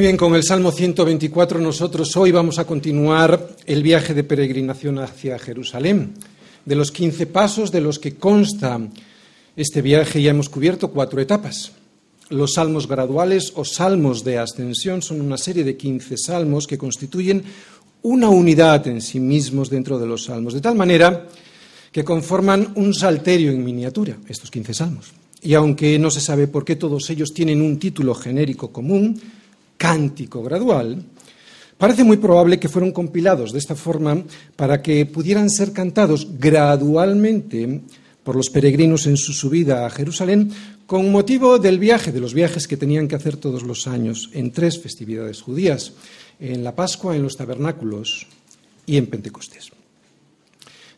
Muy bien, con el Salmo 124 nosotros hoy vamos a continuar el viaje de peregrinación hacia Jerusalén. De los 15 pasos de los que consta este viaje ya hemos cubierto cuatro etapas. Los salmos graduales o salmos de ascensión son una serie de 15 salmos que constituyen una unidad en sí mismos dentro de los salmos, de tal manera que conforman un salterio en miniatura, estos 15 salmos. Y aunque no se sabe por qué todos ellos tienen un título genérico común, cántico gradual, parece muy probable que fueron compilados de esta forma para que pudieran ser cantados gradualmente por los peregrinos en su subida a Jerusalén con motivo del viaje, de los viajes que tenían que hacer todos los años en tres festividades judías, en la Pascua, en los tabernáculos y en Pentecostés.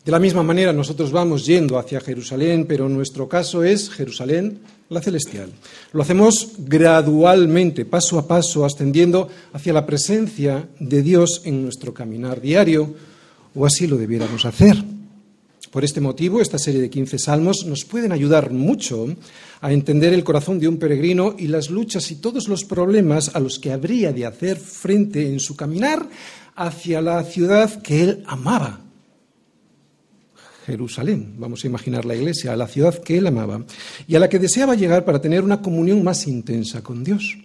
De la misma manera, nosotros vamos yendo hacia Jerusalén, pero nuestro caso es Jerusalén, la celestial. Lo hacemos gradualmente, paso a paso, ascendiendo hacia la presencia de Dios en nuestro caminar diario, o así lo debiéramos hacer. Por este motivo, esta serie de 15 salmos nos pueden ayudar mucho a entender el corazón de un peregrino y las luchas y todos los problemas a los que habría de hacer frente en su caminar hacia la ciudad que él amaba, Jerusalén, vamos a imaginar la iglesia, a la ciudad que él amaba y a la que deseaba llegar para tener una comunión más intensa con Dios.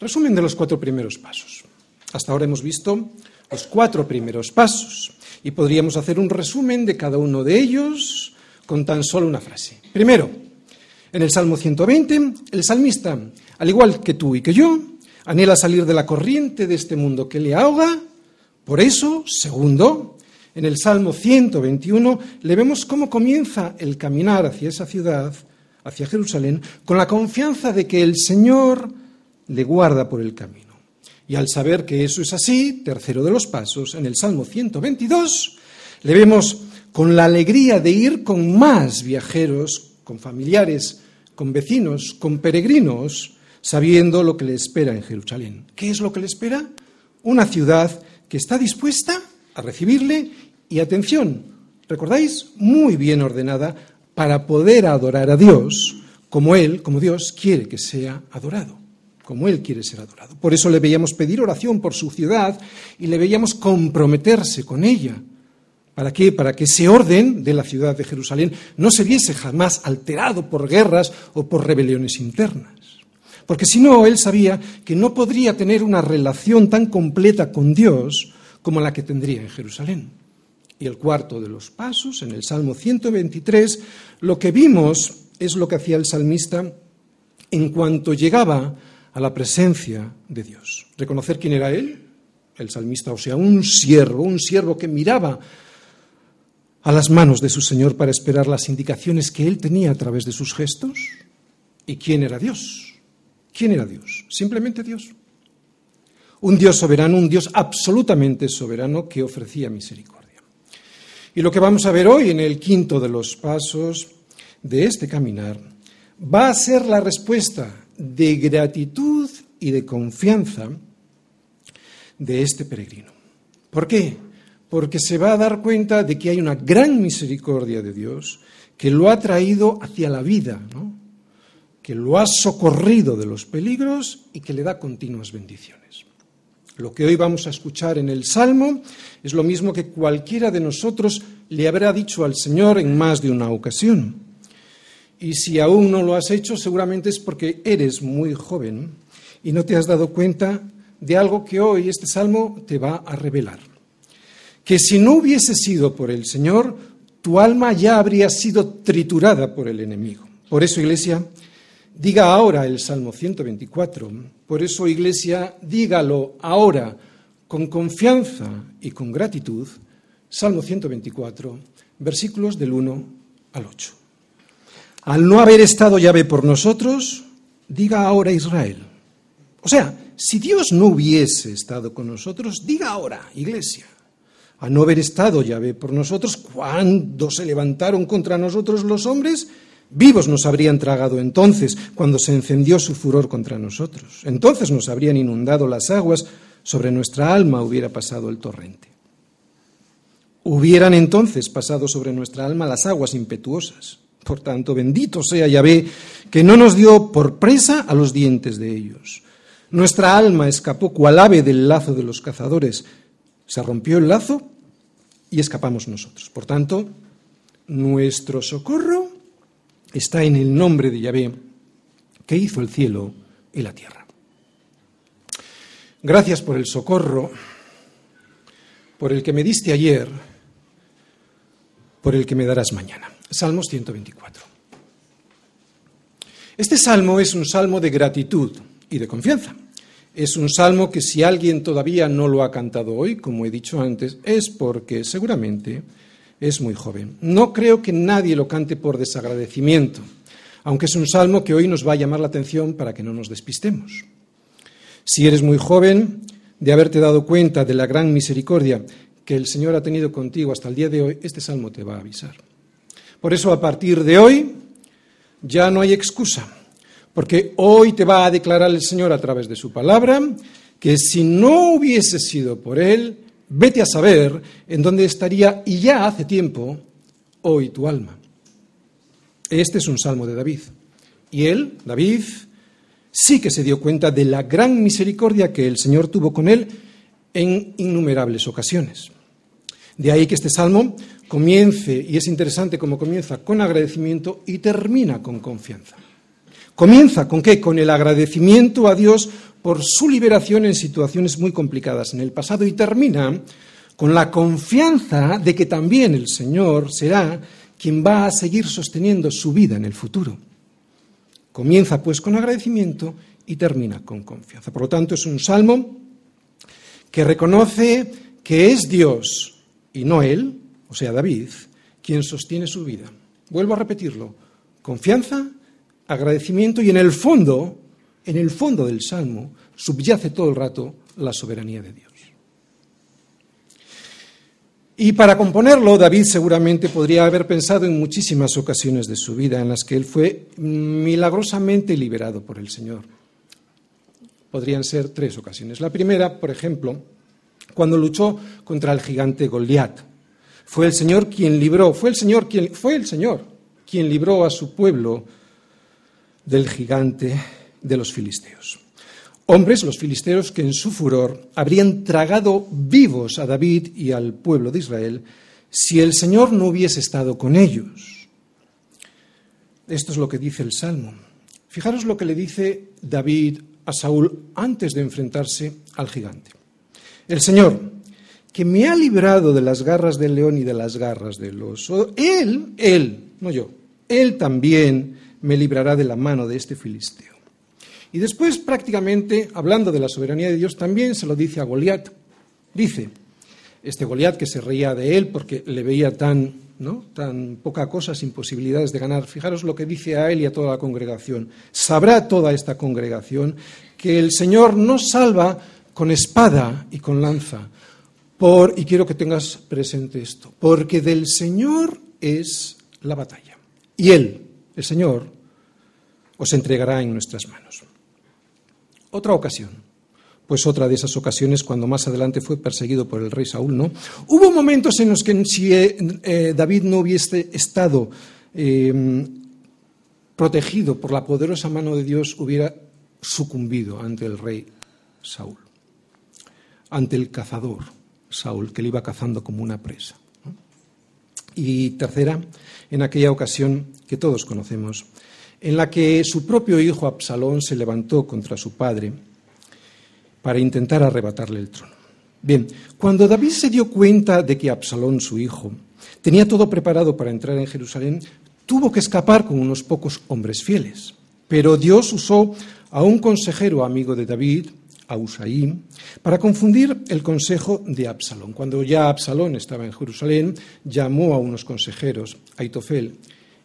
Resumen de los cuatro primeros pasos. Hasta ahora hemos visto los cuatro primeros pasos y podríamos hacer un resumen de cada uno de ellos con tan solo una frase. Primero, en el Salmo 120, el salmista, al igual que tú y que yo, anhela salir de la corriente de este mundo que le ahoga. Por eso, segundo, en el Salmo 121 le vemos cómo comienza el caminar hacia esa ciudad, hacia Jerusalén, con la confianza de que el Señor le guarda por el camino. Y al saber que eso es así, tercero de los pasos, en el Salmo 122, le vemos con la alegría de ir con más viajeros, con familiares, con vecinos, con peregrinos, sabiendo lo que le espera en Jerusalén. ¿Qué es lo que le espera? Una ciudad que está dispuesta a recibirle y atención, ¿recordáis? Muy bien ordenada para poder adorar a Dios como Él, como Dios quiere que sea adorado, como Él quiere ser adorado. Por eso le veíamos pedir oración por su ciudad y le veíamos comprometerse con ella. ¿Para qué? Para que ese orden de la ciudad de Jerusalén no se viese jamás alterado por guerras o por rebeliones internas. Porque si no, él sabía que no podría tener una relación tan completa con Dios como la que tendría en Jerusalén. Y el cuarto de los pasos, en el Salmo 123, lo que vimos es lo que hacía el salmista en cuanto llegaba a la presencia de Dios. Reconocer quién era él, el salmista, o sea, un siervo, un siervo que miraba a las manos de su Señor para esperar las indicaciones que él tenía a través de sus gestos. ¿Y quién era Dios? ¿Quién era Dios? Simplemente Dios. Un Dios soberano, un Dios absolutamente soberano que ofrecía misericordia. Y lo que vamos a ver hoy en el quinto de los pasos de este caminar va a ser la respuesta de gratitud y de confianza de este peregrino. ¿Por qué? Porque se va a dar cuenta de que hay una gran misericordia de Dios que lo ha traído hacia la vida, que lo ha socorrido de los peligros y que le da continuas bendiciones. Lo que hoy vamos a escuchar en el Salmo es lo mismo que cualquiera de nosotros le habrá dicho al Señor en más de una ocasión. Y si aún no lo has hecho, seguramente es porque eres muy joven y no te has dado cuenta de algo que hoy este Salmo te va a revelar. Que si no hubiese sido por el Señor, tu alma ya habría sido triturada por el enemigo. Por eso, Iglesia, Diga ahora el Salmo 124. Por eso, Iglesia, dígalo ahora con confianza y con gratitud. Salmo 124, versículos del 1 al 8. Al no haber estado Yahvé por nosotros, diga ahora Israel. O sea, si Dios no hubiese estado con nosotros, diga ahora, Iglesia. Al no haber estado Yahvé por nosotros, ¿cuándo se levantaron contra nosotros los hombres? Vivos nos habrían tragado entonces, cuando se encendió su furor contra nosotros. Entonces nos habrían inundado las aguas, sobre nuestra alma hubiera pasado el torrente. Hubieran entonces pasado sobre nuestra alma las aguas impetuosas. Por tanto, bendito sea Yahvé, que no nos dio por presa a los dientes de ellos. Nuestra alma escapó cual ave del lazo de los cazadores. Se rompió el lazo y escapamos nosotros. Por tanto, nuestro socorro está en el nombre de Yahvé, que hizo el cielo y la tierra. Gracias por el socorro, por el que me diste ayer, por el que me darás mañana. Salmos 124. Este salmo es un salmo de gratitud y de confianza. Es un salmo que si alguien todavía no lo ha cantado hoy, como he dicho antes, es porque seguramente es muy joven. No creo que nadie lo cante por desagradecimiento, aunque es un salmo que hoy nos va a llamar la atención para que no nos despistemos. Si eres muy joven, de haberte dado cuenta de la gran misericordia que el Señor ha tenido contigo hasta el día de hoy, este salmo te va a avisar. Por eso, a partir de hoy, ya no hay excusa porque hoy te va a declarar el Señor a través de su palabra que si no hubiese sido por Él, vete a saber en dónde estaría y ya hace tiempo hoy tu alma. Este es un salmo de David. Y él, David, sí que se dio cuenta de la gran misericordia que el Señor tuvo con él en innumerables ocasiones. De ahí que este salmo comience, y es interesante cómo comienza, con agradecimiento y termina con confianza. Comienza con qué? Con el agradecimiento a Dios por su liberación en situaciones muy complicadas en el pasado y termina con la confianza de que también el Señor será quien va a seguir sosteniendo su vida en el futuro. Comienza pues con agradecimiento y termina con confianza. Por lo tanto, es un salmo que reconoce que es Dios y no él, o sea, David, quien sostiene su vida. Vuelvo a repetirlo, confianza agradecimiento y en el fondo, en el fondo del salmo, subyace todo el rato la soberanía de Dios. Y para componerlo, David seguramente podría haber pensado en muchísimas ocasiones de su vida en las que él fue milagrosamente liberado por el Señor. Podrían ser tres ocasiones. La primera, por ejemplo, cuando luchó contra el gigante Goliat. Fue el Señor quien libró, fue el Señor quien fue el Señor quien libró a su pueblo del gigante de los filisteos. Hombres, los filisteos, que en su furor habrían tragado vivos a David y al pueblo de Israel si el Señor no hubiese estado con ellos. Esto es lo que dice el Salmo. Fijaros lo que le dice David a Saúl antes de enfrentarse al gigante. El Señor, que me ha librado de las garras del león y de las garras del oso, él, él, no yo, él también me librará de la mano de este filisteo. Y después, prácticamente, hablando de la soberanía de Dios, también se lo dice a Goliat. Dice, este Goliat que se reía de él porque le veía tan, ¿no? tan poca cosa, sin posibilidades de ganar. Fijaros lo que dice a él y a toda la congregación. Sabrá toda esta congregación que el Señor no salva con espada y con lanza. Por, y quiero que tengas presente esto, porque del Señor es la batalla. Y Él, el Señor os entregará en nuestras manos. Otra ocasión, pues otra de esas ocasiones cuando más adelante fue perseguido por el rey Saúl, ¿no? Hubo momentos en los que si eh, eh, David no hubiese estado em, protegido por la poderosa mano de Dios, hubiera sucumbido ante el rey Saúl, ante el cazador Saúl, que le iba cazando como una presa. Y tercera, en aquella ocasión que todos conocemos, en la que su propio hijo Absalón se levantó contra su padre para intentar arrebatarle el trono. Bien, cuando David se dio cuenta de que Absalón, su hijo, tenía todo preparado para entrar en Jerusalén, tuvo que escapar con unos pocos hombres fieles. Pero Dios usó a un consejero amigo de David, a Usaí, para confundir el consejo de Absalón. Cuando ya Absalón estaba en Jerusalén, llamó a unos consejeros, a Itofel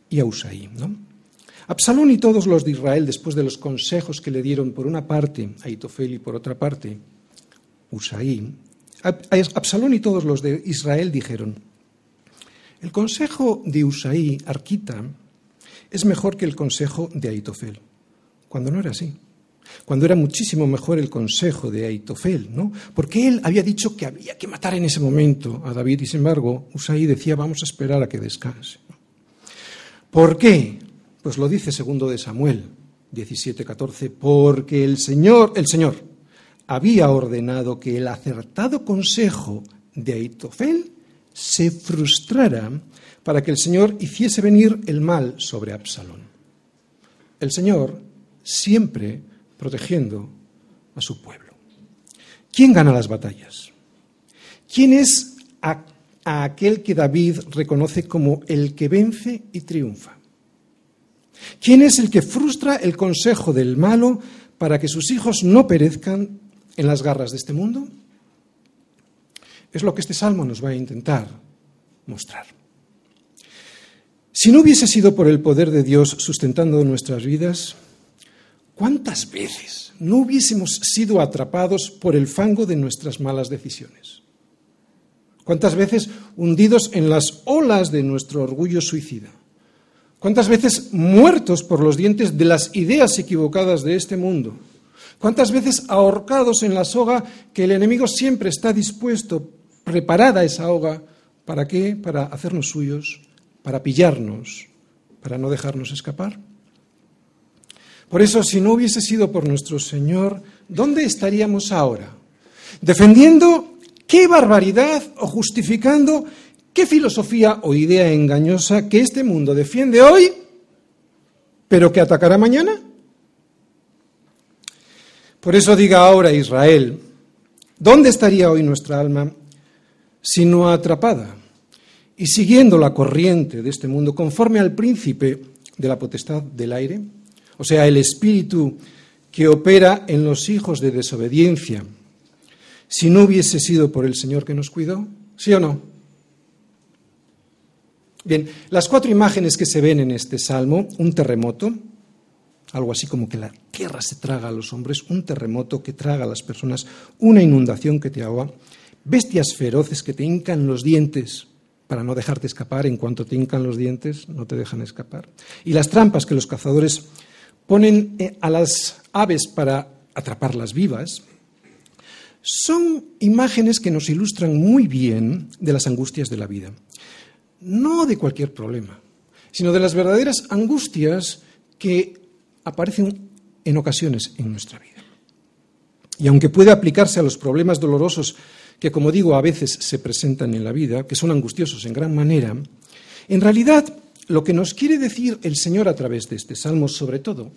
y a Usaí. Absalón y todos los de Israel, después de los consejos que le dieron por una parte a Itofel y por otra parte Usaí, Absalón y todos los de Israel dijeron, el consejo de Usaí, Arquita, es mejor que el consejo de Aitofel, cuando no era así cuando era muchísimo mejor el consejo de Aitofel, ¿no? Porque él había dicho que había que matar en ese momento a David y sin embargo Usai decía vamos a esperar a que descanse. ¿Por qué? Pues lo dice segundo de Samuel, 17:14, porque el Señor, el Señor había ordenado que el acertado consejo de Aitofel se frustrara para que el Señor hiciese venir el mal sobre Absalón. El Señor siempre protegiendo a su pueblo. ¿Quién gana las batallas? ¿Quién es a, aquel que David reconoce como el que vence y triunfa? ¿Quién es el que frustra el consejo del malo para que sus hijos no perezcan en las garras de este mundo? Es lo que este salmo nos va a intentar mostrar. Si no hubiese sido por el poder de Dios sustentando nuestras vidas, ¿cuántas veces no hubiésemos sido atrapados por el fango de nuestras malas decisiones? ¿Cuántas veces hundidos en las olas de nuestro orgullo suicida? ¿Cuántas veces muertos por los dientes de las ideas equivocadas de este mundo? ¿Cuántas veces ahorcados en la soga que el enemigo siempre está dispuesto, preparada esa soga, ¿para qué? Para hacernos suyos, para pillarnos, para no dejarnos escapar. Por eso, si no hubiese sido por nuestro Señor, ¿dónde estaríamos ahora? Defendiendo qué barbaridad o justificando ¿Qué filosofía o idea engañosa que este mundo defiende hoy, pero que atacará mañana? Por eso diga ahora Israel, ¿dónde estaría hoy nuestra alma si no atrapada y siguiendo la corriente de este mundo conforme al príncipe de la potestad del aire? O sea, el espíritu que opera en los hijos de desobediencia, si no hubiese sido por el Señor que nos cuidó, ¿sí o no? Bien, las cuatro imágenes que se ven en este salmo, un terremoto, algo así como que la tierra se traga a los hombres, un terremoto que traga a las personas, una inundación que te ahoga, bestias feroces que te hincan los dientes para no dejarte escapar, en cuanto te hincan los dientes no te dejan escapar, y las trampas que los cazadores ponen eh, a las aves para atraparlas vivas, son imágenes que nos ilustran muy bien de las angustias de la vida no de cualquier problema, sino de las verdaderas angustias que aparecen en ocasiones en nuestra vida. Y aunque puede aplicarse a los problemas dolorosos que, como digo, a veces se presentan en la vida, que son angustiosos en gran manera, en realidad lo que nos quiere decir el Señor a través de este salmo, sobre todo,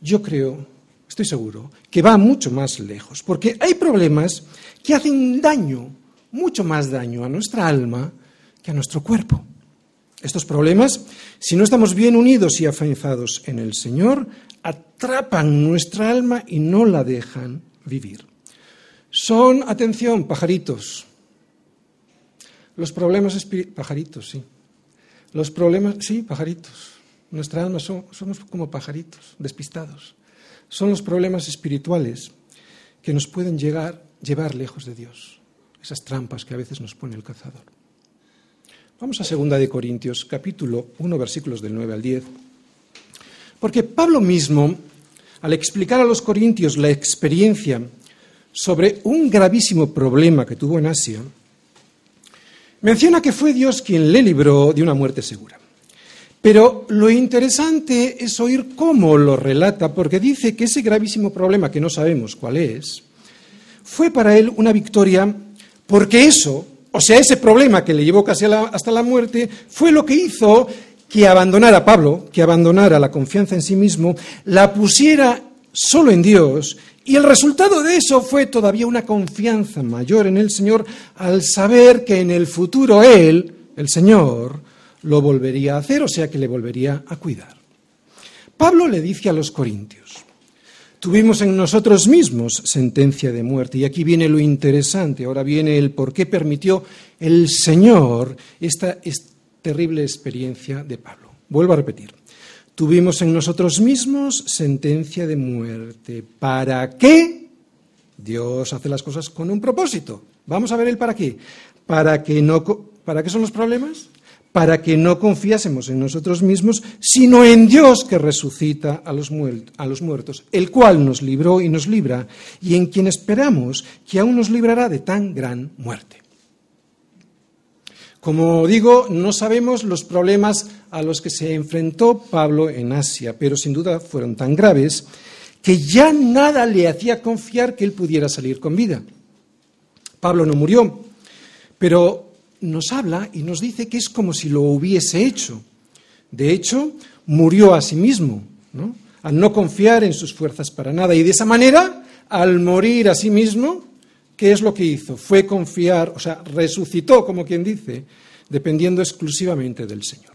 yo creo, estoy seguro, que va mucho más lejos, porque hay problemas que hacen daño, mucho más daño a nuestra alma a nuestro cuerpo. Estos problemas, si no estamos bien unidos y afianzados en el Señor, atrapan nuestra alma y no la dejan vivir. Son, atención, pajaritos. Los problemas espirituales, pajaritos, sí. Los problemas, sí, pajaritos. Nuestra alma somos como pajaritos, despistados. Son los problemas espirituales que nos pueden llegar, llevar lejos de Dios. Esas trampas que a veces nos pone el cazador. Vamos a 2 de Corintios, capítulo 1, versículos del 9 al 10. Porque Pablo mismo, al explicar a los corintios la experiencia sobre un gravísimo problema que tuvo en Asia, menciona que fue Dios quien le libró de una muerte segura. Pero lo interesante es oír cómo lo relata, porque dice que ese gravísimo problema, que no sabemos cuál es, fue para él una victoria, porque eso o sea, ese problema que le llevó casi hasta la muerte fue lo que hizo que abandonara Pablo, que abandonara la confianza en sí mismo, la pusiera solo en Dios y el resultado de eso fue todavía una confianza mayor en el Señor al saber que en el futuro Él, el Señor, lo volvería a hacer, o sea que le volvería a cuidar. Pablo le dice a los corintios, Tuvimos en nosotros mismos sentencia de muerte. Y aquí viene lo interesante, ahora viene el por qué permitió el Señor esta terrible experiencia de Pablo. Vuelvo a repetir. Tuvimos en nosotros mismos sentencia de muerte. ¿Para qué? Dios hace las cosas con un propósito. Vamos a ver el para qué. Para que no ¿Para qué son los problemas? Para que no confiásemos en nosotros mismos, sino en Dios que resucita a los, muertos, el cual nos libró y nos libra, y en quien esperamos que aún nos librará de tan gran muerte. Como digo, no sabemos los problemas a los que se enfrentó Pablo en Asia, pero sin duda fueron tan graves que ya nada le hacía confiar que él pudiera salir con vida. Pablo no murió, pero nos habla y nos dice que es como si lo hubiese hecho. De hecho, murió a sí mismo, al no confiar en sus fuerzas para nada. Y de esa manera, al morir a sí mismo, ¿qué es lo que hizo? Fue confiar, o sea, resucitó, como quien dice, dependiendo exclusivamente del Señor.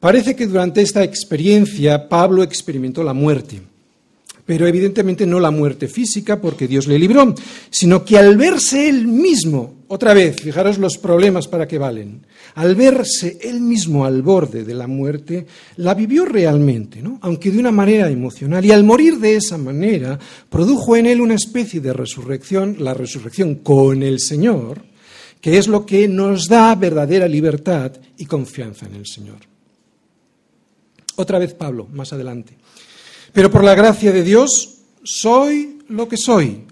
Parece que durante esta experiencia Pablo experimentó la muerte pero evidentemente no la muerte física porque Dios le libró, sino que al verse él mismo, otra vez, fijaros los problemas para que valen, al verse él mismo al borde de la muerte, la vivió realmente, ¿no? aunque de una manera emocional, y al morir de esa manera, produjo en él una especie de resurrección, la resurrección con el Señor, que es lo que nos da verdadera libertad y confianza en el Señor. Otra vez Pablo, más adelante. Pero por la gracia de Dios soy lo que soy.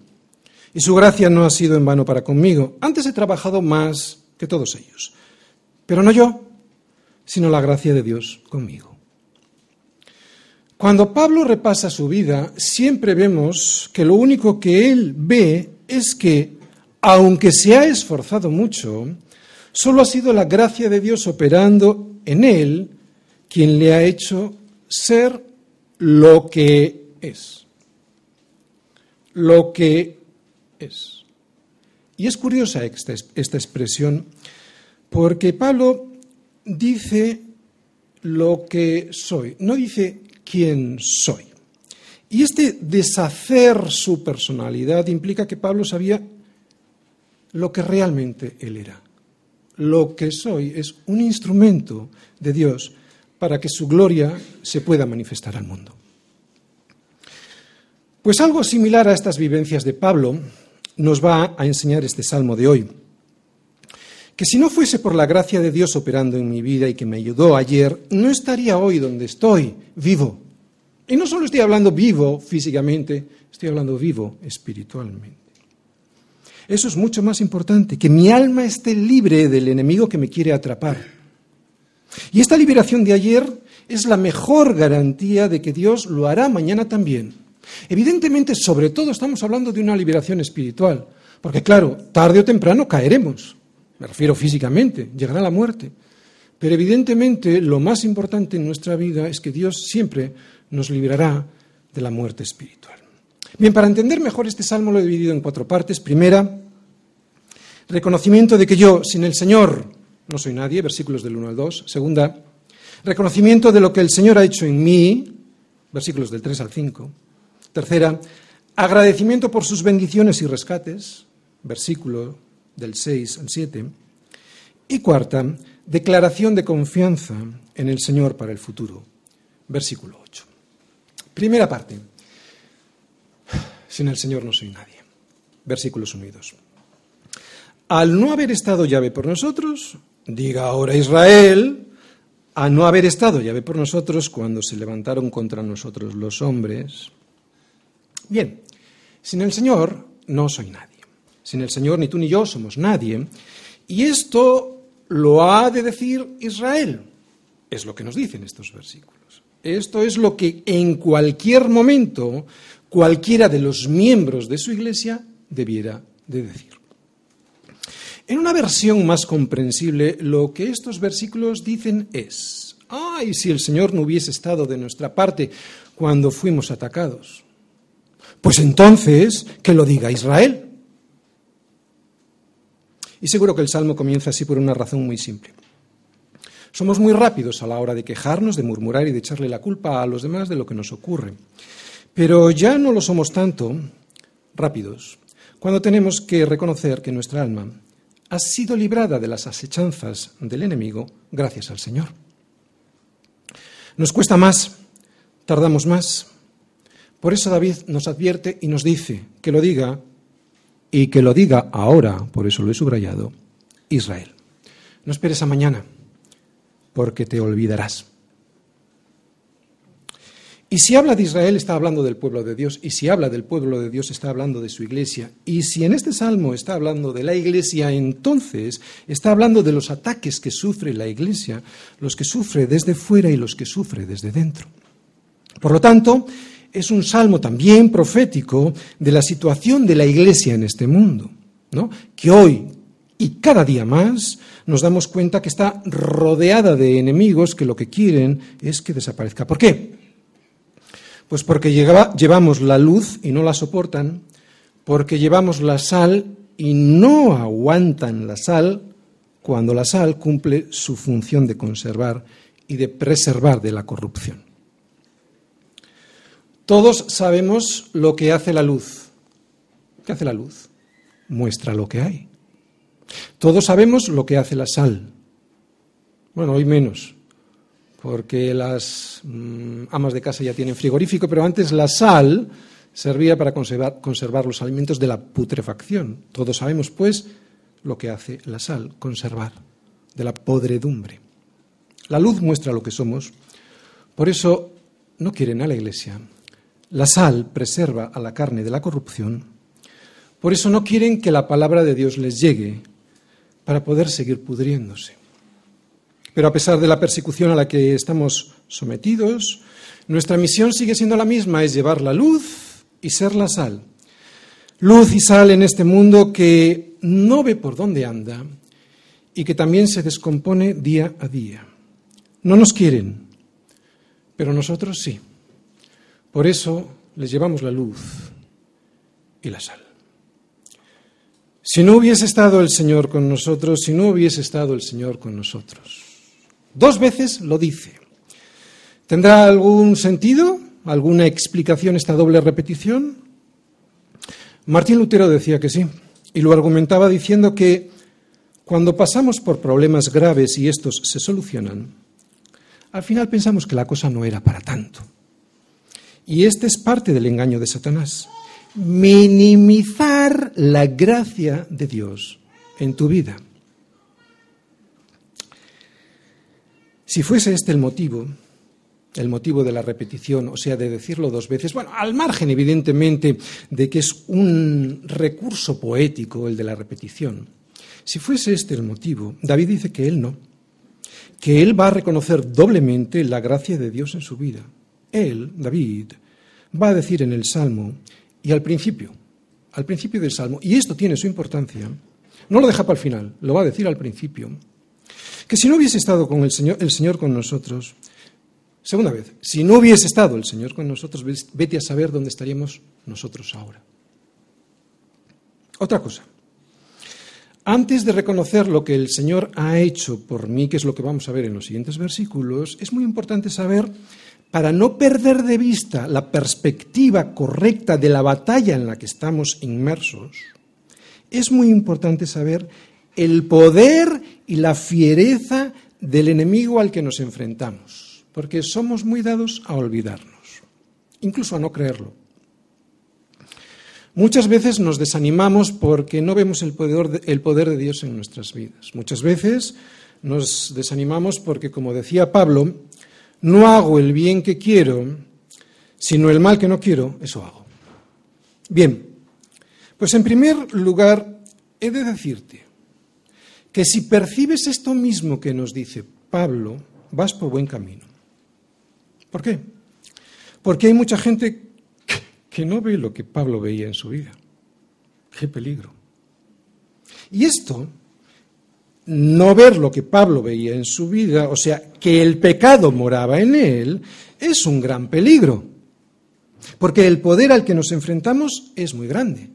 Y su gracia no ha sido en vano para conmigo. Antes he trabajado más que todos ellos. Pero no yo, sino la gracia de Dios conmigo. Cuando Pablo repasa su vida, siempre vemos que lo único que él ve es que, aunque se ha esforzado mucho, solo ha sido la gracia de Dios operando en él quien le ha hecho ser lo que es. Lo que es. Y es curiosa esta, esta expresión porque Pablo dice lo que soy, no dice quién soy. Y este deshacer su personalidad implica que Pablo sabía lo que realmente él era. Lo que soy es un instrumento de Dios para que su gloria se pueda manifestar al mundo. Pues algo similar a estas vivencias de Pablo nos va a enseñar este salmo de hoy. Que si no fuese por la gracia de Dios operando en mi vida y que me ayudó ayer, no estaría hoy donde estoy, vivo. Y no solo estoy hablando vivo físicamente, estoy hablando vivo espiritualmente. Eso es mucho más importante, que mi alma esté libre del enemigo que me quiere atrapar y esta liberación de ayer es la mejor garantía de que Dios lo hará mañana también. Evidentemente, sobre todo estamos hablando de una liberación espiritual, porque claro, tarde o temprano caeremos, me refiero físicamente, llegará la muerte. Pero evidentemente lo más importante en nuestra vida es que Dios siempre nos librará de la muerte espiritual. Bien, para entender mejor este salmo lo he dividido en cuatro partes. Primera, reconocimiento de que yo, sin el Señor, no soy nadie, versículos del 1 al 2. Segunda, reconocimiento de lo que el Señor ha hecho en mí, versículos del 3 al 5. Tercera, agradecimiento por sus bendiciones y rescates, versículo del 6 al 7. Y cuarta, declaración de confianza en el Señor para el futuro, versículo 8. Primera parte, sin el Señor no soy nadie, versículos unidos. Al no haber estado llave por nosotros, Diga ahora Israel, a no haber estado llave por nosotros cuando se levantaron contra nosotros los hombres. Bien, sin el Señor no soy nadie. Sin el Señor ni tú ni yo somos nadie. Y esto lo ha de decir Israel. Es lo que nos dicen estos versículos. Esto es lo que en cualquier momento cualquiera de los miembros de su iglesia debiera de decir. En una versión más comprensible, lo que estos versículos dicen es, ay, si el Señor no hubiese estado de nuestra parte cuando fuimos atacados. Pues entonces, que lo diga Israel. Y seguro que el Salmo comienza así por una razón muy simple. Somos muy rápidos a la hora de quejarnos, de murmurar y de echarle la culpa a los demás de lo que nos ocurre. Pero ya no lo somos tanto rápidos cuando tenemos que reconocer que nuestra alma ha sido librada de las asechanzas del enemigo gracias al Señor. Nos cuesta más, tardamos más. Por eso David nos advierte y nos dice que lo diga y que lo diga ahora, por eso lo he subrayado, Israel. No esperes a mañana, porque te olvidarás. Y si habla de Israel, está hablando del pueblo de Dios. Y si habla del pueblo de Dios, está hablando de su iglesia. Y si en este salmo está hablando de la iglesia, entonces está hablando de los ataques que sufre la iglesia, los que sufre desde fuera y los que sufre desde dentro. Por lo tanto, es un salmo también profético de la situación de la iglesia en este mundo, ¿no? que hoy y cada día más nos damos cuenta que está rodeada de enemigos que lo que quieren es que desaparezca. ¿Por qué? Pues porque llevamos la luz y no la soportan, porque llevamos la sal y no aguantan la sal cuando la sal cumple su función de conservar y de preservar de la corrupción. Todos sabemos lo que hace la luz. ¿Qué hace la luz? Muestra lo que hay. Todos sabemos lo que hace la sal. Bueno, hoy menos, porque las mm, amas de casa ya tienen frigorífico, pero antes la sal servía para conservar, conservar, los alimentos de la putrefacción. Todos sabemos, pues, lo que hace la sal, conservar, de la podredumbre. La luz muestra lo que somos, por eso no quieren a la iglesia. La sal preserva a la carne de la corrupción, por eso no quieren que la palabra de Dios les llegue para poder seguir pudriéndose. Pero a pesar de la persecución a la que estamos sometidos, nuestra misión sigue siendo la misma, es llevar la luz y ser la sal. Luz y sal en este mundo que no ve por dónde anda y que también se descompone día a día. No nos quieren, pero nosotros sí. Por eso les llevamos la luz y la sal. Si no hubiese estado el Señor con nosotros, si no hubiese estado el Señor con nosotros, Dos veces lo dice. ¿Tendrá algún sentido, alguna explicación esta doble repetición? Martín Lutero decía que sí, y lo argumentaba diciendo que cuando pasamos por problemas graves y estos se solucionan, al final pensamos que la cosa no era para tanto. Y este es parte del engaño de Satanás. Minimizar la gracia de Dios en tu vida. Si fuese este el motivo, el motivo de la repetición, o sea, de decirlo dos veces, bueno, al margen evidentemente de que es un recurso poético el de la repetición, si fuese este el motivo, David dice que él no, que él va a reconocer doblemente la gracia de Dios en su vida. Él, David, va a decir en el Salmo y al principio, al principio del Salmo, y esto tiene su importancia, no lo deja para el final, lo va a decir al principio, que si no hubiese estado con el Señor, el Señor con nosotros, segunda vez, si no hubiese estado el Señor con nosotros, vete a saber dónde estaríamos nosotros ahora. Otra cosa. Antes de reconocer lo que el Señor ha hecho por mí, que es lo que vamos a ver en los siguientes versículos, es muy importante saber, para no perder de vista la perspectiva correcta de la batalla en la que estamos inmersos, es muy importante saber el poder y la fiereza del enemigo al que nos enfrentamos, porque somos muy dados a olvidarnos, incluso a no creerlo. Muchas veces nos desanimamos porque no vemos el poder, el poder de Dios en nuestras vidas. Muchas veces nos desanimamos porque, como decía Pablo, no hago el bien que quiero, sino el mal que no quiero, eso hago. Bien, pues en primer lugar, he de decirte que si percibes esto mismo que nos dice Pablo, vas por buen camino. ¿Por qué? Porque hay mucha gente que no ve lo que Pablo veía en su vida. ¡Qué peligro! Y esto, no ver lo que Pablo veía en su vida, o sea, que el pecado moraba en él, es un gran peligro. Porque el poder al que nos enfrentamos es muy grande.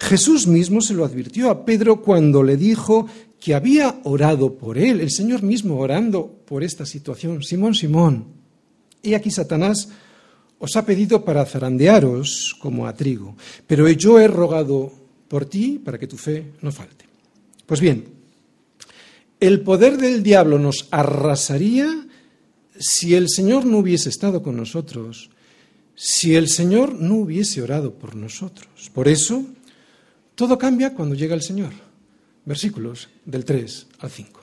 Jesús mismo se lo advirtió a Pedro cuando le dijo que había orado por él, el Señor mismo orando por esta situación. Simón, Simón, y aquí Satanás os ha pedido para zarandearos como a trigo, pero yo he rogado por ti para que tu fe no falte. Pues bien, el poder del diablo nos arrasaría si el Señor no hubiese estado con nosotros, si el Señor no hubiese orado por nosotros. Por eso, todo cambia cuando llega el Señor. Versículos del 3 al 5.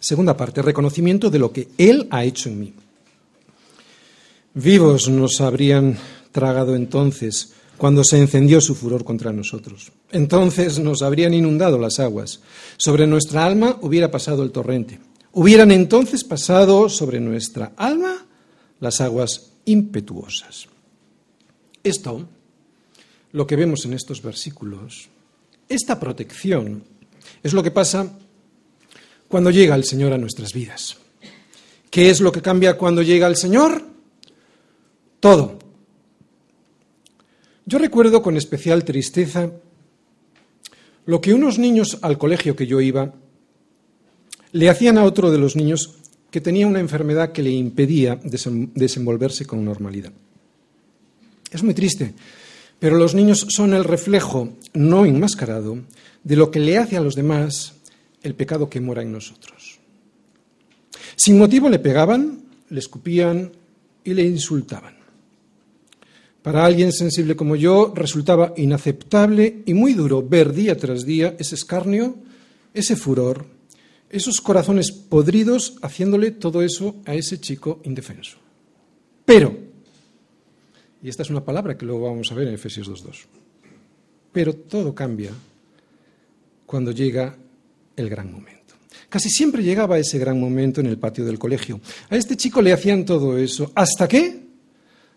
Segunda parte, reconocimiento de lo que Él ha hecho en mí. Vivos nos habrían tragado entonces cuando se encendió su furor contra nosotros. Entonces nos habrían inundado las aguas. Sobre nuestra alma hubiera pasado el torrente. Hubieran entonces pasado sobre nuestra alma las aguas impetuosas. Esto, lo que vemos en estos versículos, esta protección, es lo que pasa cuando llega el Señor a nuestras vidas. ¿Qué es lo que cambia cuando llega el Señor? Todo. Yo recuerdo con especial tristeza lo que unos niños al colegio que yo iba le hacían a otro de los niños que tenía una enfermedad que le impedía desenvolverse con normalidad. Es muy triste, pero los niños son el reflejo no enmascarado de lo que le hace a los demás el pecado que mora en nosotros. Sin motivo le pegaban, le escupían y le insultaban. Para alguien sensible como yo resultaba inaceptable y muy duro ver día tras día ese escarnio, ese furor, esos corazones podridos haciéndole todo eso a ese chico indefenso. Pero, y esta es una palabra que luego vamos a ver en Efesios 2.2, pero todo cambia cuando llega el gran momento. Casi siempre llegaba ese gran momento en el patio del colegio. A este chico le hacían todo eso. ¿Hasta qué?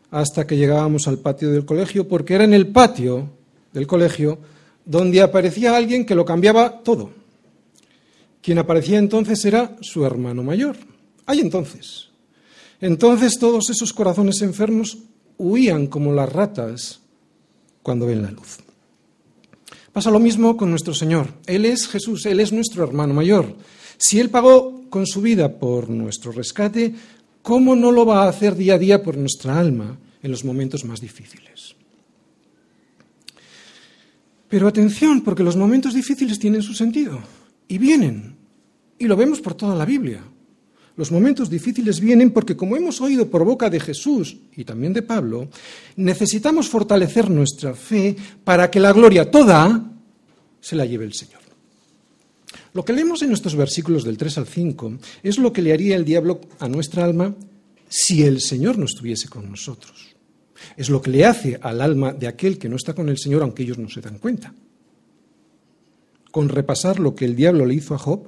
Hasta que llegábamos al patio del colegio, porque era en el patio del colegio donde aparecía alguien que lo cambiaba todo. Quien aparecía entonces era su hermano mayor. Ay, entonces. Entonces todos esos corazones enfermos huían como las ratas cuando ven la luz. Pasa lo mismo con nuestro Señor. Él es Jesús, Él es nuestro hermano mayor. Si Él pagó con su vida por nuestro rescate, ¿cómo no lo va a hacer día a día por nuestra alma en los momentos más difíciles? Pero atención, porque los momentos difíciles tienen su sentido y vienen. Y lo vemos por toda la Biblia. Los momentos difíciles vienen porque, como hemos oído por boca de Jesús y también de Pablo, necesitamos fortalecer nuestra fe para que la gloria toda se la lleve el Señor. Lo que leemos en nuestros versículos del 3 al 5 es lo que le haría el diablo a nuestra alma si el Señor no estuviese con nosotros. Es lo que le hace al alma de aquel que no está con el Señor, aunque ellos no se dan cuenta. Con repasar lo que el diablo le hizo a Job,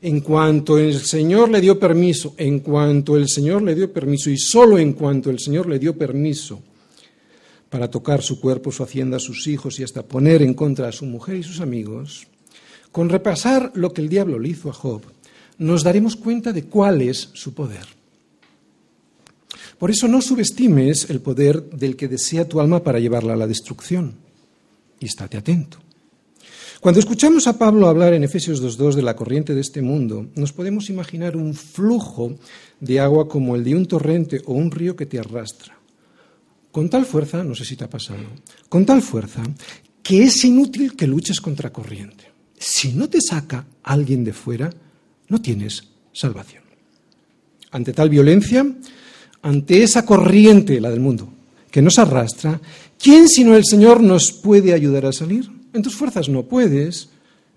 en cuanto el Señor le dio permiso, en cuanto el Señor le dio permiso y solo en cuanto el Señor le dio permiso para tocar su cuerpo, su hacienda, sus hijos y hasta poner en contra a su mujer y sus amigos, con repasar lo que el diablo le hizo a Job, nos daremos cuenta de cuál es su poder. Por eso no subestimes el poder del que desea tu alma para llevarla a la destrucción. Y estate atento. Cuando escuchamos a Pablo hablar en Efesios 2.2 de la corriente de este mundo, nos podemos imaginar un flujo de agua como el de un torrente o un río que te arrastra. Con tal fuerza, no sé si te ha pasado, con tal fuerza que es inútil que luches contra corriente. Si no te saca alguien de fuera, no tienes salvación. Ante tal violencia, ante esa corriente, la del mundo, que nos arrastra, ¿quién sino el Señor nos puede ayudar a salir? En tus fuerzas no puedes.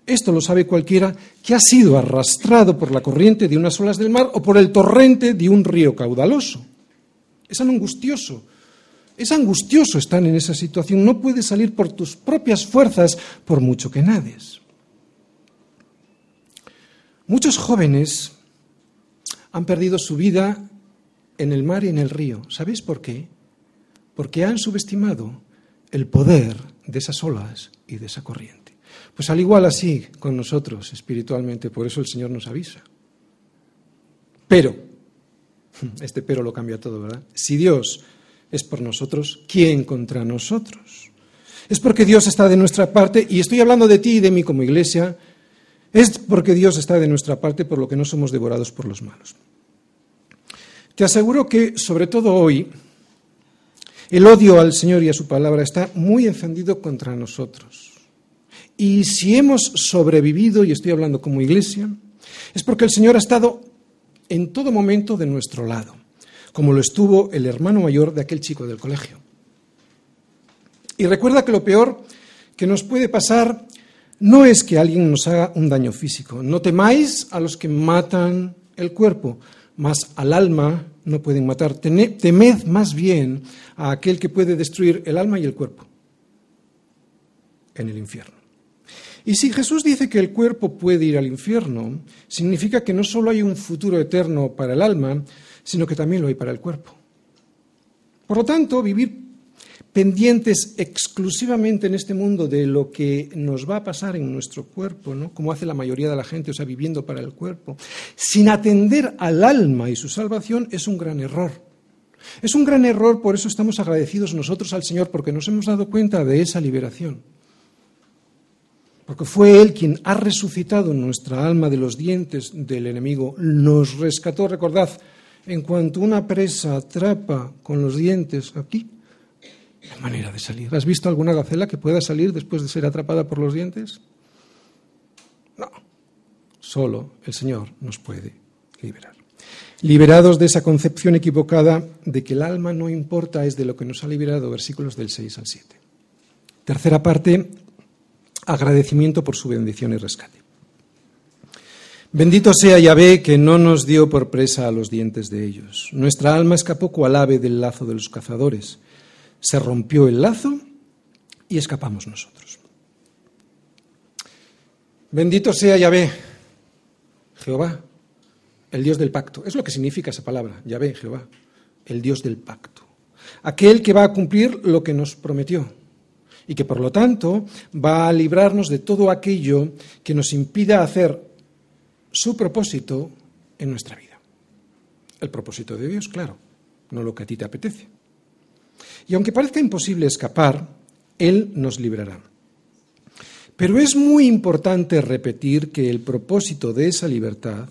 Esto lo sabe cualquiera que ha sido arrastrado por la corriente de unas olas del mar o por el torrente de un río caudaloso. Es angustioso. Es angustioso estar en esa situación. No puedes salir por tus propias fuerzas por mucho que nades. Muchos jóvenes han perdido su vida en el mar y en el río. ¿Sabéis por qué? Porque han subestimado el poder de esas olas y de esa corriente. Pues al igual así con nosotros espiritualmente, por eso el Señor nos avisa. Pero, este pero lo cambia todo, ¿verdad? Si Dios es por nosotros, ¿quién contra nosotros? Es porque Dios está de nuestra parte, y estoy hablando de ti y de mí como iglesia, es porque Dios está de nuestra parte por lo que no somos devorados por los malos. Te aseguro que, sobre todo hoy, el odio al Señor y a su palabra está muy encendido contra nosotros. Y si hemos sobrevivido, y estoy hablando como iglesia, es porque el Señor ha estado en todo momento de nuestro lado, como lo estuvo el hermano mayor de aquel chico del colegio. Y recuerda que lo peor que nos puede pasar no es que alguien nos haga un daño físico. No temáis a los que matan el cuerpo, mas al alma no pueden matar. Temed más bien a aquel que puede destruir el alma y el cuerpo en el infierno. Y si Jesús dice que el cuerpo puede ir al infierno, significa que no solo hay un futuro eterno para el alma, sino que también lo hay para el cuerpo. Por lo tanto, vivir pendientes exclusivamente en este mundo de lo que nos va a pasar en nuestro cuerpo, ¿no? como hace la mayoría de la gente, o sea, viviendo para el cuerpo, sin atender al alma y su salvación, es un gran error. Es un gran error, por eso estamos agradecidos nosotros al Señor, porque nos hemos dado cuenta de esa liberación. Porque fue Él quien ha resucitado nuestra alma de los dientes del enemigo, nos rescató, recordad, en cuanto una presa atrapa con los dientes aquí, la manera de salir. ¿Has visto alguna gacela que pueda salir después de ser atrapada por los dientes? No. Solo el Señor nos puede liberar. Liberados de esa concepción equivocada de que el alma no importa, es de lo que nos ha liberado, versículos del 6 al 7. Tercera parte, agradecimiento por su bendición y rescate. Bendito sea Yahvé que no nos dio por presa a los dientes de ellos. Nuestra alma escapó cual ave del lazo de los cazadores se rompió el lazo y escapamos nosotros. Bendito sea Yahvé, Jehová, el Dios del pacto. Es lo que significa esa palabra, Yahvé, Jehová, el Dios del pacto. Aquel que va a cumplir lo que nos prometió y que por lo tanto va a librarnos de todo aquello que nos impida hacer su propósito en nuestra vida. El propósito de Dios, claro, no lo que a ti te apetece. Y aunque parezca imposible escapar, Él nos librará. Pero es muy importante repetir que el propósito de esa libertad,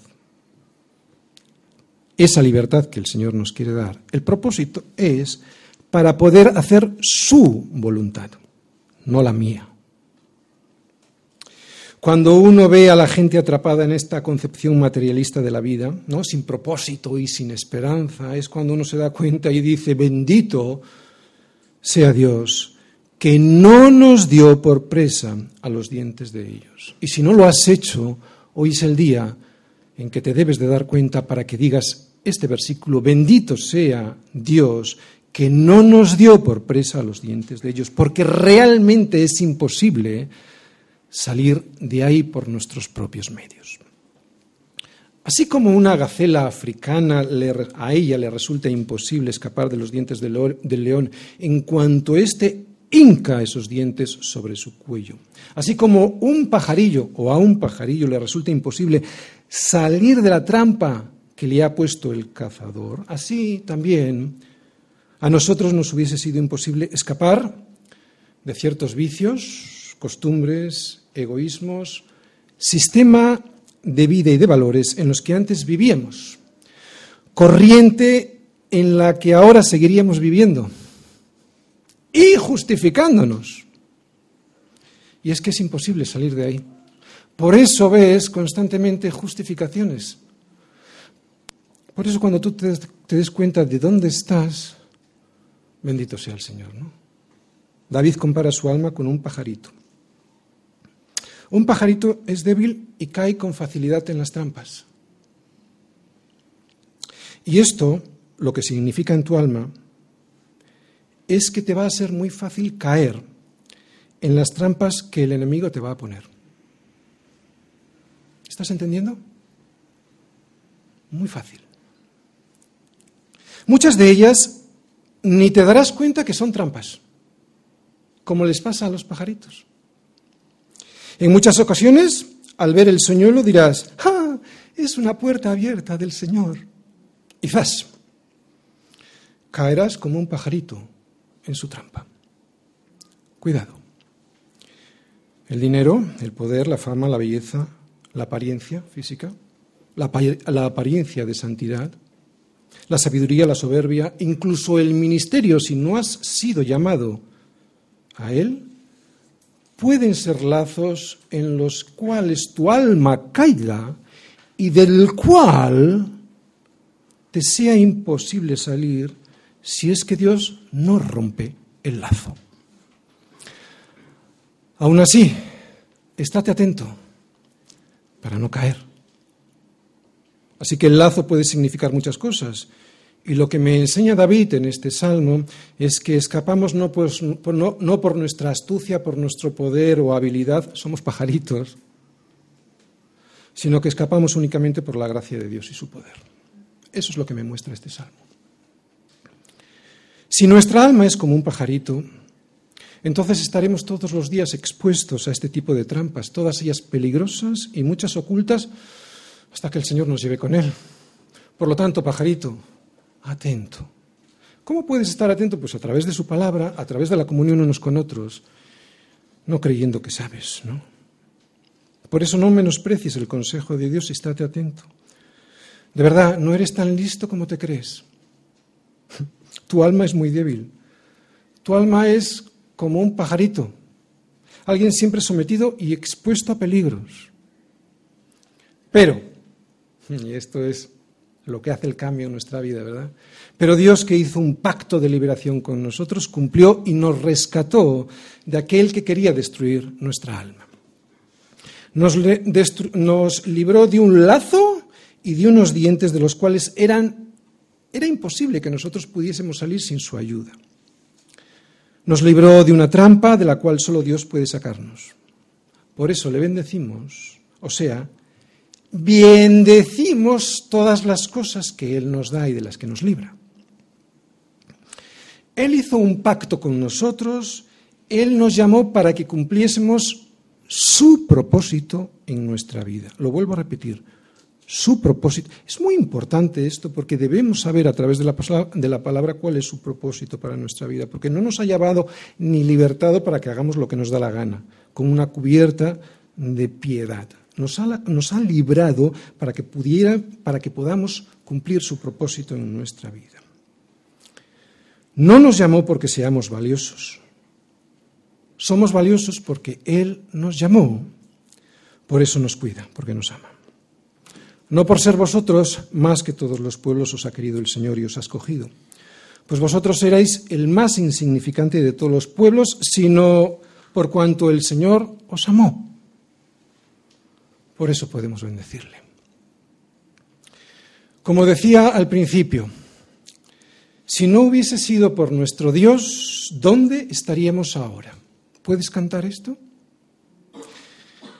esa libertad que el Señor nos quiere dar, el propósito es para poder hacer su voluntad, no la mía. Cuando uno ve a la gente atrapada en esta concepción materialista de la vida, ¿no? sin propósito y sin esperanza, es cuando uno se da cuenta y dice, bendito sea Dios, que no nos dio por presa a los dientes de ellos. Y si no lo has hecho, hoy es el día en que te debes de dar cuenta para que digas este versículo, bendito sea Dios que no nos dio por presa a los dientes de ellos, porque realmente es imposible salir de ahí por nuestros propios medios. Así como una gacela africana a ella le resulta imposible escapar de los dientes del, león en cuanto éste hinca esos dientes sobre su cuello. Así como un pajarillo o a un pajarillo le resulta imposible salir de la trampa que le ha puesto el cazador, así también a nosotros nos hubiese sido imposible escapar de ciertos vicios, costumbres, egoísmos, sistema de vida y de valores en los que antes vivíamos, corriente en la que ahora seguiríamos viviendo y justificándonos. Y es que es imposible salir de ahí. Por eso ves constantemente justificaciones. Por eso cuando tú te, des cuenta de dónde estás, bendito sea el Señor. ¿no? David compara su alma con un pajarito. Un pajarito es débil y cae con facilidad en las trampas. Y esto, lo que significa en tu alma, es que te va a ser muy fácil caer en las trampas que el enemigo te va a poner. ¿Estás entendiendo? Muy fácil. Muchas de ellas ni te darás cuenta que son trampas, como les pasa a los pajaritos. En muchas ocasiones, al ver el soñuelo dirás, ¡ah! Es una puerta abierta del Señor. Y vas. Caerás como un pajarito en su trampa. Cuidado. El dinero, el poder, la fama, la belleza, la apariencia física, la apariencia de santidad, la sabiduría, la soberbia, incluso el ministerio, si no has sido llamado a él, pueden ser lazos en los cuales tu alma caiga y del cual te sea imposible salir si es que Dios no rompe el lazo. Aún así, estate atento para no caer. Así que el lazo puede significar muchas cosas Y lo que me enseña David en este salmo es que escapamos no por, no, no por nuestra astucia, por nuestro poder o habilidad, somos pajaritos, sino que escapamos únicamente por la gracia de Dios y su poder. Eso es lo que me muestra este salmo. Si nuestra alma es como un pajarito, entonces estaremos todos los días expuestos a este tipo de trampas, todas ellas peligrosas y muchas ocultas, hasta que el Señor nos lleve con Él. Por lo tanto, pajarito, atento. ¿Cómo puedes estar atento? Pues a través de su palabra, a través de la comunión unos con otros, no creyendo que sabes, ¿no? Por eso no menosprecies el consejo de Dios y estate atento. De verdad, no eres tan listo como te crees. Tu alma es muy débil. Tu alma es como un pajarito, alguien siempre sometido y expuesto a peligros. Pero, y esto es lo que hace el cambio en nuestra vida, ¿verdad? Pero Dios que hizo un pacto de liberación con nosotros cumplió y nos rescató de aquel que quería destruir nuestra alma. Nos, libró de un lazo y de unos dientes de los cuales era imposible que nosotros pudiésemos salir sin su ayuda. Nos libró de una trampa de la cual solo Dios puede sacarnos. Por eso le bendecimos, o sea, bendecimos todas las cosas que Él nos da y de las que nos libra. Él hizo un pacto con nosotros, Él nos llamó para que cumpliésemos su propósito en nuestra vida. Lo vuelvo a repetir, su propósito. Es muy importante esto porque debemos saber a través de la, de la, palabra cuál es su propósito para nuestra vida, porque no nos ha llamado ni libertado para que hagamos lo que nos da la gana, con una cubierta de piedad. Nos ha, nos ha librado para que, pudiera, para que podamos cumplir su propósito en nuestra vida. No nos llamó porque seamos valiosos. Somos valiosos porque Él nos llamó. Por eso nos cuida, porque nos ama. No por ser vosotros más que todos los pueblos os ha querido el Señor y os ha escogido. Pues vosotros erais el más insignificante de todos los pueblos, sino por cuanto el Señor os amó. Por eso podemos bendecirle. Como decía al principio, si no hubiese sido por nuestro Dios, ¿dónde estaríamos ahora? ¿Puedes cantar esto?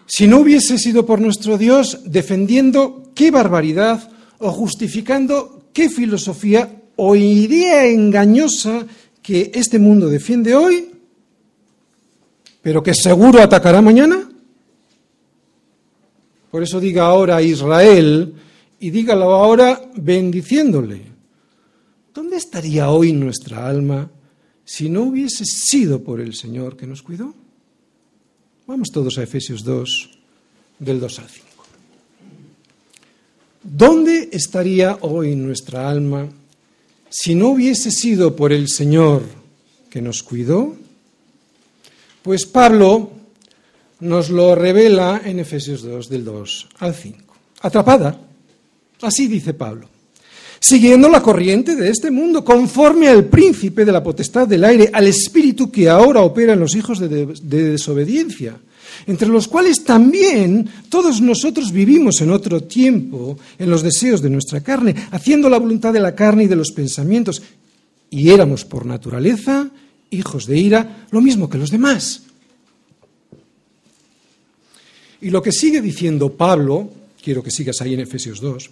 Si no hubiese sido por nuestro Dios defendiendo qué barbaridad o justificando qué filosofía o idea engañosa que este mundo defiende hoy, pero que seguro atacará mañana. Por eso diga ahora a Israel y dígalo ahora bendiciéndole. ¿Dónde estaría hoy nuestra alma si no hubiese sido por el Señor que nos cuidó? Vamos todos a Efesios 2, del 2 al 5. ¿Dónde estaría hoy nuestra alma si no hubiese sido por el Señor que nos cuidó? Pues Pablo nos lo revela en Efesios 2, del 2 al 5. Atrapada, así dice Pablo siguiendo la corriente de este mundo, conforme al príncipe de la potestad del aire, al espíritu que ahora opera en los hijos de, desobediencia, entre los cuales también todos nosotros vivimos en otro tiempo, en los deseos de nuestra carne, haciendo la voluntad de la carne y de los pensamientos, y éramos por naturaleza hijos de ira, lo mismo que los demás. Y lo que sigue diciendo Pablo, quiero que sigas ahí en Efesios 2,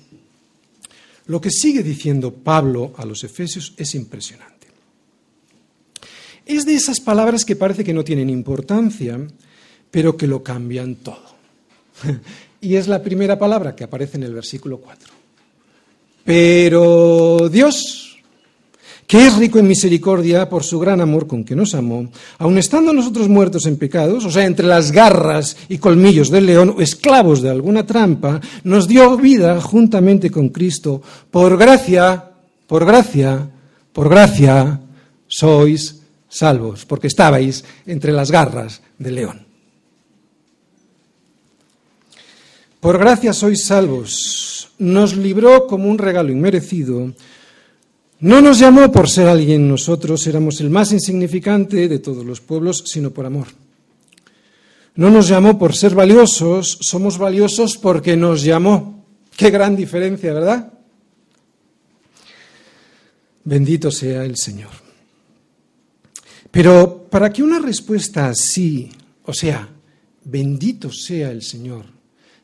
lo que sigue diciendo Pablo a los Efesios es impresionante. Es de esas palabras que parece que no tienen importancia, pero que lo cambian todo. Y es la primera palabra que aparece en el versículo 4. Pero Dios, que es rico en misericordia por su gran amor con que nos amó, aun estando nosotros muertos en pecados, o sea, entre las garras y colmillos del león o esclavos de alguna trampa, nos dio vida juntamente con Cristo. Por gracia, por gracia, por gracia, sois salvos, porque estabais entre las garras del león. Por gracia sois salvos. Nos libró como un regalo inmerecido no nos llamó por ser alguien nosotros, éramos el más insignificante de todos los pueblos, sino por amor. No nos llamó por ser valiosos, somos valiosos porque nos llamó. Qué gran diferencia, ¿verdad? Bendito sea el Señor. Pero para que una respuesta así, o sea, bendito sea el Señor,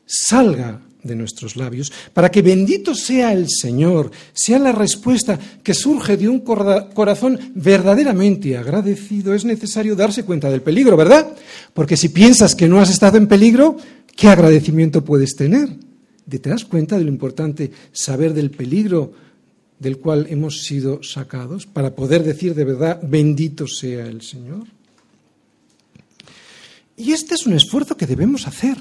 salga de nuestros labios, para que bendito sea el Señor, sea la respuesta que surge de un corazón verdaderamente agradecido, es necesario darse cuenta del peligro, ¿verdad? Porque si piensas que no has estado en peligro, ¿qué agradecimiento puedes tener? ¿Te das cuenta de lo importante saber del peligro del cual hemos sido sacados para poder decir de verdad, bendito sea el Señor? Y este es un esfuerzo que debemos hacer.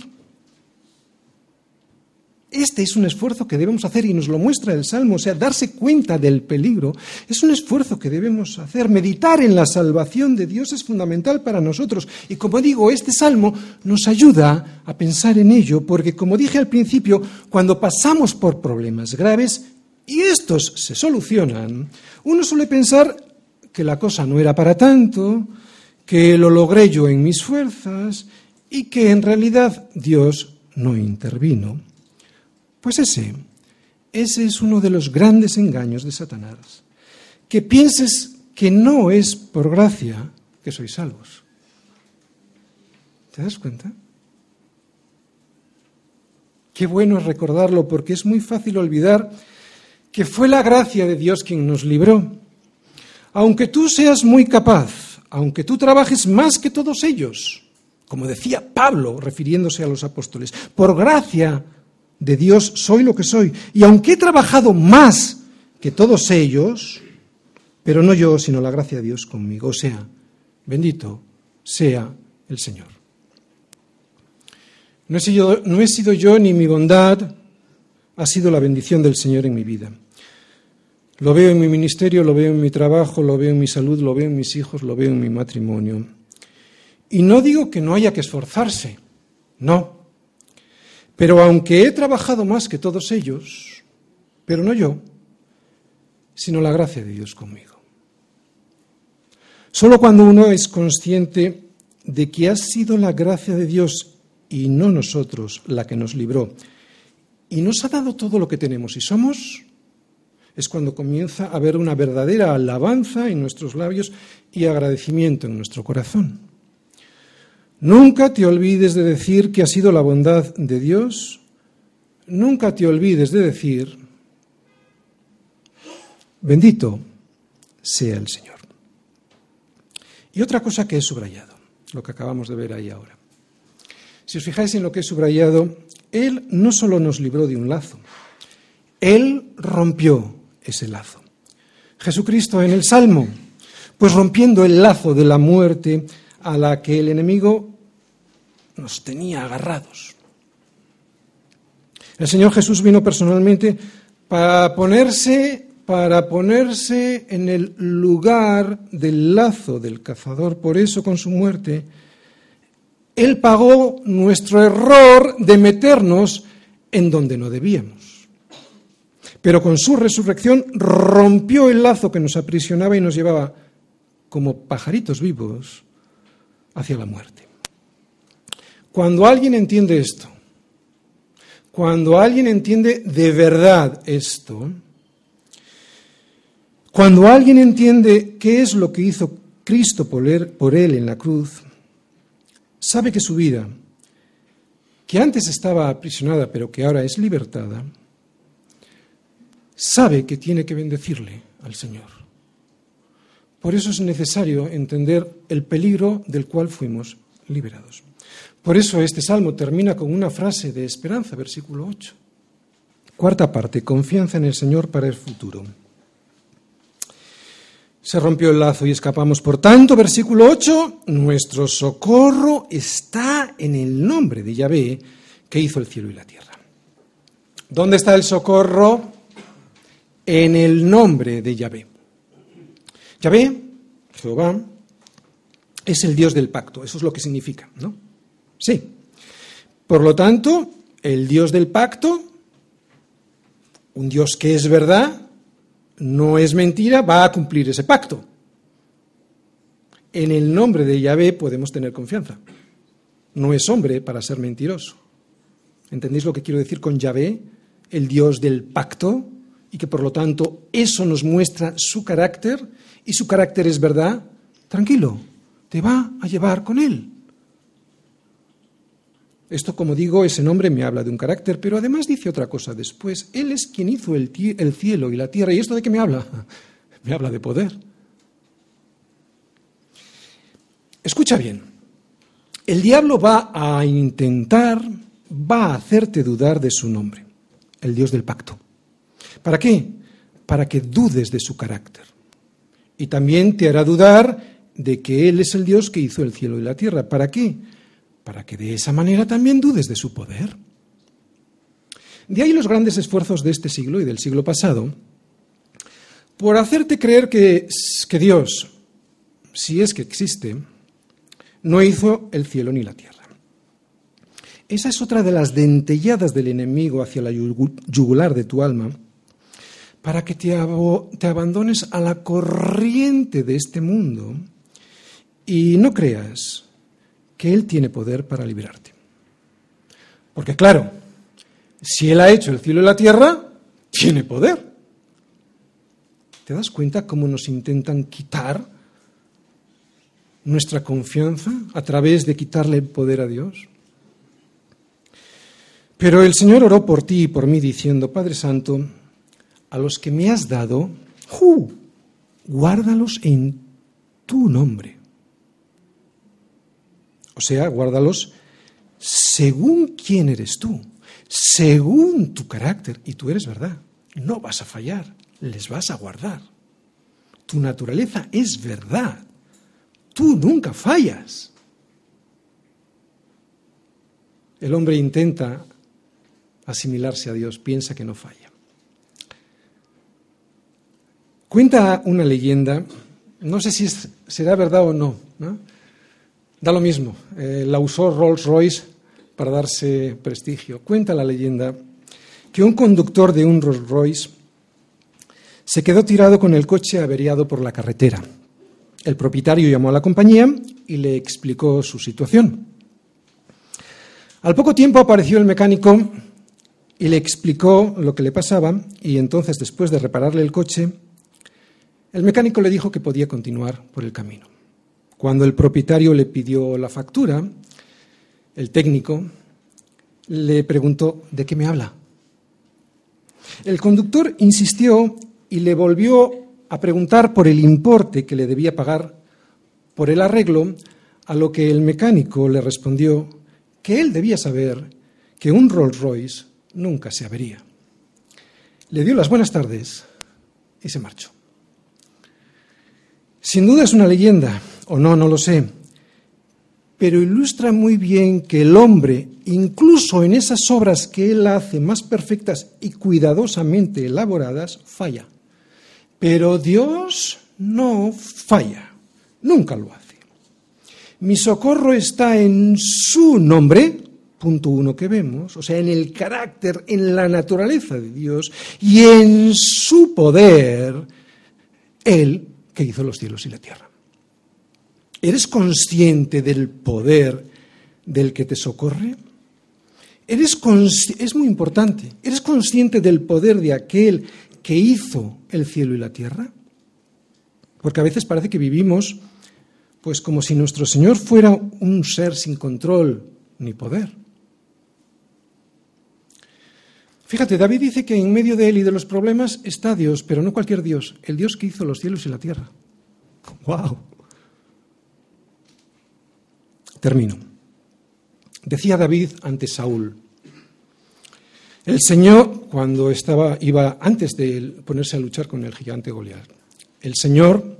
Este es un esfuerzo que debemos hacer y nos lo muestra el Salmo, o sea, darse cuenta del peligro es un esfuerzo que debemos hacer. Meditar en la salvación de Dios es fundamental para nosotros y como digo, este Salmo nos ayuda a pensar en ello porque como dije al principio, cuando pasamos por problemas graves y estos se solucionan, uno suele pensar que la cosa no era para tanto, que lo logré yo en mis fuerzas y que en realidad Dios no intervino. Pues ese, ese es uno de los grandes engaños de Satanás. Que pienses que no es por gracia que sois salvos. ¿Te das cuenta? Qué bueno es recordarlo porque es muy fácil olvidar que fue la gracia de Dios quien nos libró. Aunque tú seas muy capaz, aunque tú trabajes más que todos ellos, como decía Pablo refiriéndose a los apóstoles, por gracia de Dios soy lo que soy. Y aunque he trabajado más que todos ellos, pero no yo, sino la gracia de Dios conmigo. O sea, bendito sea el Señor. No he, sido, no he sido yo ni mi bondad, ha sido la bendición del Señor en mi vida. Lo veo en mi ministerio, lo veo en mi trabajo, lo veo en mi salud, lo veo en mis hijos, lo veo en mi matrimonio. Y no digo que no haya que esforzarse, no. Pero aunque he trabajado más que todos ellos, pero no yo, sino la gracia de Dios conmigo. Solo cuando uno es consciente de que ha sido la gracia de Dios y no nosotros la que nos libró, y nos ha dado todo lo que tenemos y somos, es cuando comienza a haber una verdadera alabanza en nuestros labios y agradecimiento en nuestro corazón. Nunca te olvides de decir que ha sido la bondad de Dios. Nunca te olvides de decir, bendito sea el Señor. Y otra cosa que he subrayado, lo que acabamos de ver ahí ahora. Si os fijáis en lo que he subrayado, Él no solo nos libró de un lazo, Él rompió ese lazo. Jesucristo en el Salmo, pues rompiendo el lazo de la muerte, a la que el enemigo nos tenía agarrados. El Señor Jesús vino personalmente para ponerse, para ponerse en el lugar del lazo del cazador. Por eso, con su muerte, Él pagó nuestro error de meternos en donde no debíamos. Pero con su resurrección rompió el lazo que nos aprisionaba y nos llevaba como pajaritos vivos hacia la muerte. Cuando alguien entiende esto, cuando alguien entiende de verdad esto, cuando alguien entiende qué es lo que hizo Cristo por él, en la cruz, sabe que su vida, que antes estaba aprisionada pero que ahora es libertada, sabe que tiene que bendecirle al Señor. Por eso es necesario entender el peligro del cual fuimos liberados. Por eso este salmo termina con una frase de esperanza, versículo 8. Cuarta parte, confianza en el Señor para el futuro. Se rompió el lazo y escapamos. Por tanto, versículo 8, nuestro socorro está en el nombre de Yahvé que hizo el cielo y la tierra. ¿Dónde está el socorro? En el nombre de Yahvé. Yahvé, Jehová, es el Dios del pacto, eso es lo que significa, ¿no? Sí. Por lo tanto, el Dios del pacto, un Dios que es verdad, no es mentira, va a cumplir ese pacto. En el nombre de Yahvé podemos tener confianza. No es hombre para ser mentiroso. ¿Entendéis lo que quiero decir con Yahvé, el Dios del pacto? y que por lo tanto eso nos muestra su carácter y su carácter es verdad, tranquilo, te va a llevar con él. Esto, como digo, ese nombre me habla de un carácter, pero además dice otra cosa después. Él es quien hizo el, el cielo y la tierra. ¿Y esto de qué me habla? Me habla de poder. Escucha bien. El diablo va a intentar, va a hacerte dudar de su nombre, el Dios del pacto. ¿Para qué? Para que dudes de su carácter. Y también te hará dudar de que Él es el Dios que hizo el cielo y la tierra. ¿Para qué? Para que de esa manera también dudes de su poder. De ahí los grandes esfuerzos de este siglo y del siglo pasado por hacerte creer que, que Dios, si es que existe, no hizo el cielo ni la tierra. Esa es otra de las dentelladas del enemigo hacia la yugular de tu alma, para que te, te abandones a la corriente de este mundo y no creas que Él tiene poder para liberarte. Porque claro, si Él ha hecho el cielo y la tierra, tiene poder. ¿Te das cuenta cómo nos intentan quitar nuestra confianza a través de quitarle el poder a Dios? Pero el Señor oró por ti y por mí diciendo, Padre Santo, a los que me has dado, guárdalos en tu nombre. O sea, guárdalos según quién eres tú, según tu carácter, y tú eres verdad, no vas a fallar, les vas a guardar. Tu naturaleza es verdad, tú nunca fallas. El hombre intenta asimilarse a Dios, piensa que no falla. Cuenta una leyenda, no sé si será verdad o no, da lo mismo, eh, la usó Rolls Royce para darse prestigio. Cuenta la leyenda que un conductor de un Rolls Royce se quedó tirado con el coche averiado por la carretera. El propietario llamó a la compañía y le explicó su situación. Al poco tiempo apareció el mecánico y le explicó lo que le pasaba y entonces, después de repararle el coche, el mecánico le dijo que podía continuar por el camino. Cuando el propietario le pidió la factura, el técnico le preguntó, ¿de qué me habla? El conductor insistió y le volvió a preguntar por el importe que le debía pagar por el arreglo, a lo que el mecánico le respondió que él debía saber que un Rolls Royce nunca se avería. Le dio las buenas tardes y se marchó. Sin duda es una leyenda, o no, no lo sé, pero ilustra muy bien que el hombre, incluso en esas obras que él hace más perfectas y cuidadosamente elaboradas, falla. Pero Dios no falla, nunca lo hace. Mi socorro está en su nombre, punto uno que vemos, o sea, en el carácter, en la naturaleza de Dios y en su poder, Él que hizo los cielos y la tierra. ¿Eres consciente del poder del que te socorre? ¿Eres es muy importante. ¿Eres consciente del poder de aquel que hizo el cielo y la tierra? Porque a veces parece que vivimos pues como si nuestro Señor fuera un ser sin control ni poder. Fíjate, David dice que en medio de él y de los problemas está Dios, pero no cualquier Dios, el Dios que hizo los cielos y la tierra. ¡Wow! Termino. Decía David ante Saúl, el Señor, cuando estaba, iba antes de ponerse a luchar con el gigante Goliat, el Señor,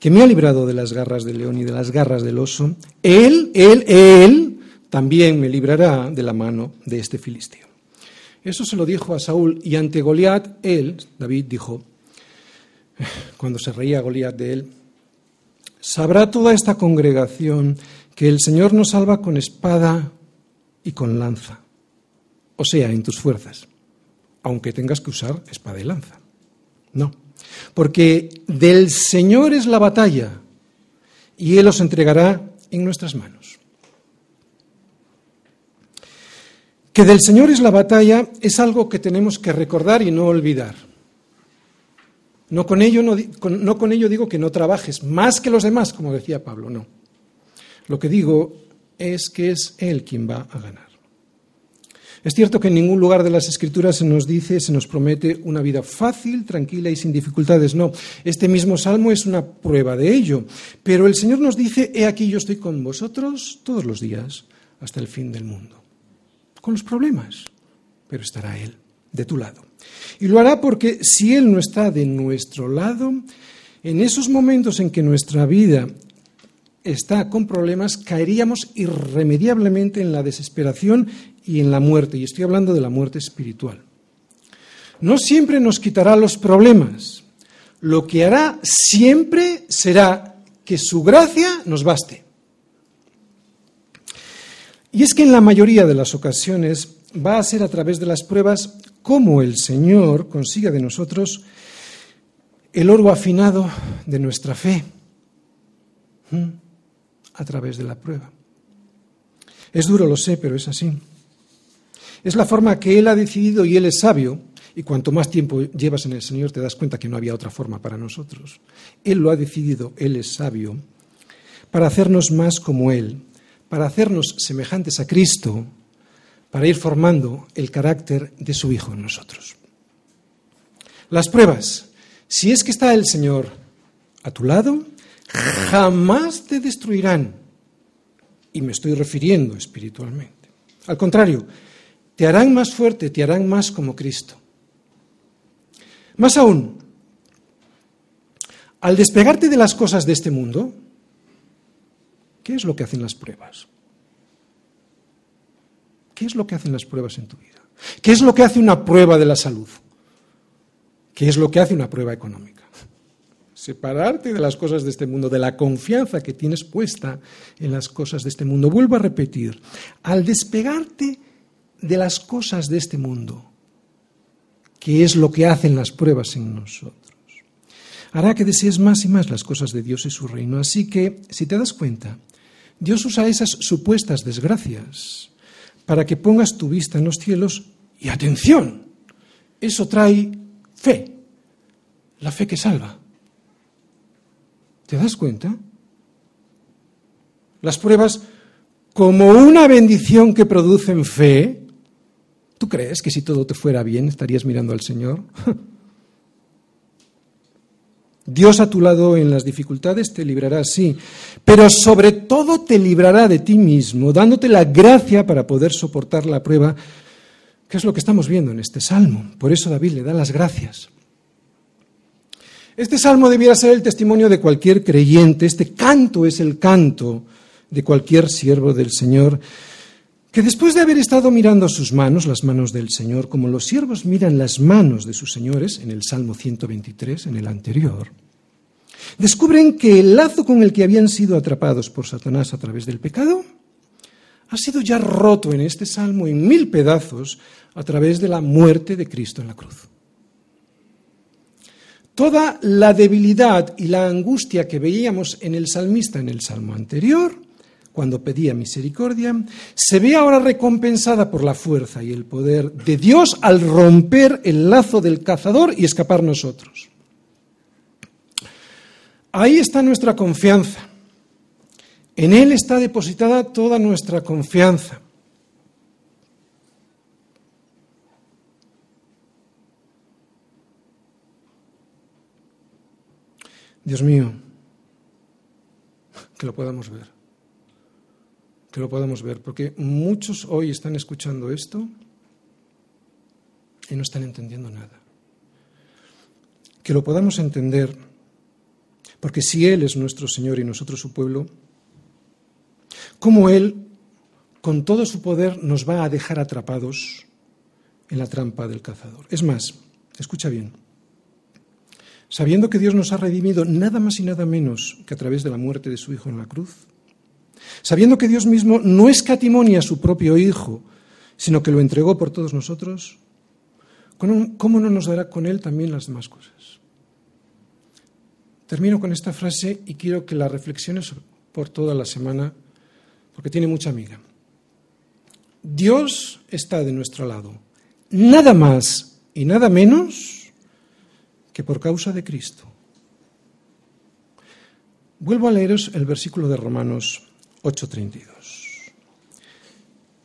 que me ha librado de las garras del león y de las garras del oso, Él, Él, Él, también me librará de la mano de este filisteo. Eso se lo dijo a Saúl y ante Goliat, él, David, dijo, cuando se reía Goliat de él, sabrá toda esta congregación que el Señor nos salva con espada y con lanza o sea, en tus fuerzas, aunque tengas que usar espada y lanza. No, porque del Señor es la batalla y Él os entregará en nuestras manos. Que del Señor es la batalla es algo que tenemos que recordar y no olvidar. No con, ello, no, no con ello digo que no trabajes más que los demás, como decía Pablo, no. Lo que digo es que es Él quien va a ganar. Es cierto que en ningún lugar de las Escrituras se nos dice, se nos promete una vida fácil, tranquila y sin dificultades. No, este mismo salmo es una prueba de ello. Pero el Señor nos dice, he aquí yo estoy con vosotros todos los días hasta el fin del mundo. Con los problemas, pero estará Él de tu lado. Y lo hará porque si Él no está de nuestro lado, en esos momentos en que nuestra vida está con problemas, caeríamos irremediablemente en la desesperación y en la muerte. Y estoy hablando de la muerte espiritual. No siempre nos quitará los problemas. Lo que hará siempre será que su gracia nos baste. Y es que en la mayoría de las ocasiones va a ser a través de las pruebas como el Señor consiga de nosotros el oro afinado de nuestra fe a través de la prueba. Es duro, lo sé, pero es así. Es la forma que Él ha decidido y Él es sabio. Y cuanto más tiempo llevas en el Señor te das cuenta que no había otra forma para nosotros. Él lo ha decidido, Él es sabio, para hacernos más como Él, para hacernos semejantes a Cristo, para ir formando el carácter de su Hijo en nosotros. Las pruebas, si es que está el Señor a tu lado, jamás te destruirán. Y me estoy refiriendo espiritualmente. Al contrario, te harán más fuerte, te harán más como Cristo. Más aún, al despegarte de las cosas de este mundo, ¿qué es lo que hacen las pruebas? ¿Qué es lo que hacen las pruebas en tu vida? ¿Qué es lo que hace una prueba de la salud? ¿Qué es lo que hace una prueba económica? Separarte de las cosas de este mundo, de la confianza que tienes puesta en las cosas de este mundo. Vuelvo a repetir, al despegarte de las cosas de este mundo, que es lo que hacen las pruebas en nosotros. Hará que desees más y más las cosas de Dios y su reino. Así que, si te das cuenta, Dios usa esas supuestas desgracias para que pongas tu vista en los cielos y atención, eso trae fe, la fe que salva. ¿Te das cuenta? Las pruebas, como una bendición que producen fe, ¿Tú crees que si todo te fuera bien estarías mirando al Señor? Dios a tu lado en las dificultades te librará, sí, pero sobre todo te librará de ti mismo, dándote la gracia para poder soportar la prueba, que es lo que estamos viendo en este salmo. Por eso David le da las gracias. Este salmo debiera ser el testimonio de cualquier creyente, este canto es el canto de cualquier siervo del Señor que después de haber estado mirando sus manos, las manos del Señor, como los siervos miran las manos de sus señores, en el Salmo 123, en el anterior, descubren que el lazo con el que habían sido atrapados por Satanás a través del pecado ha sido ya roto en este Salmo en mil pedazos a través de la muerte de Cristo en la cruz. Toda la debilidad y la angustia que veíamos en el salmista en el Salmo anterior, cuando pedía misericordia, se ve ahora recompensada por la fuerza y el poder de Dios al romper el lazo del cazador y escapar nosotros. Ahí está nuestra confianza. En Él está depositada toda nuestra confianza. Dios mío, que lo podamos ver que lo podamos ver, porque muchos hoy están escuchando esto y no están entendiendo nada. Que lo podamos entender, porque si Él es nuestro Señor y nosotros su pueblo, ¿cómo Él, con todo su poder, nos va a dejar atrapados en la trampa del cazador? Es más, escucha bien, sabiendo que Dios nos ha redimido nada más y nada menos que a través de la muerte de su Hijo en la cruz, sabiendo que Dios mismo no escatimonia a su propio Hijo, sino que lo entregó por todos nosotros, ¿cómo no nos dará con Él también las demás cosas? Termino con esta frase y quiero que la reflexiones por toda la semana, porque tiene mucha amiga. Dios está de nuestro lado, nada más y nada menos que por causa de Cristo. Vuelvo a leeros el versículo de Romanos 8:32.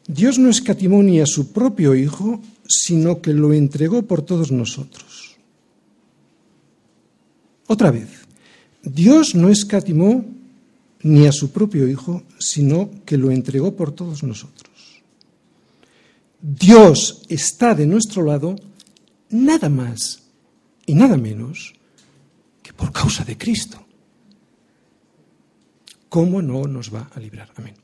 Dios no escatimó ni a su propio Hijo, sino que lo entregó por todos nosotros. Otra vez, Dios no escatimó ni a su propio Hijo, sino que lo entregó por todos nosotros. Dios está de nuestro lado nada más y nada menos que por causa de Cristo. ¿Cómo no nos va a librar? Amén.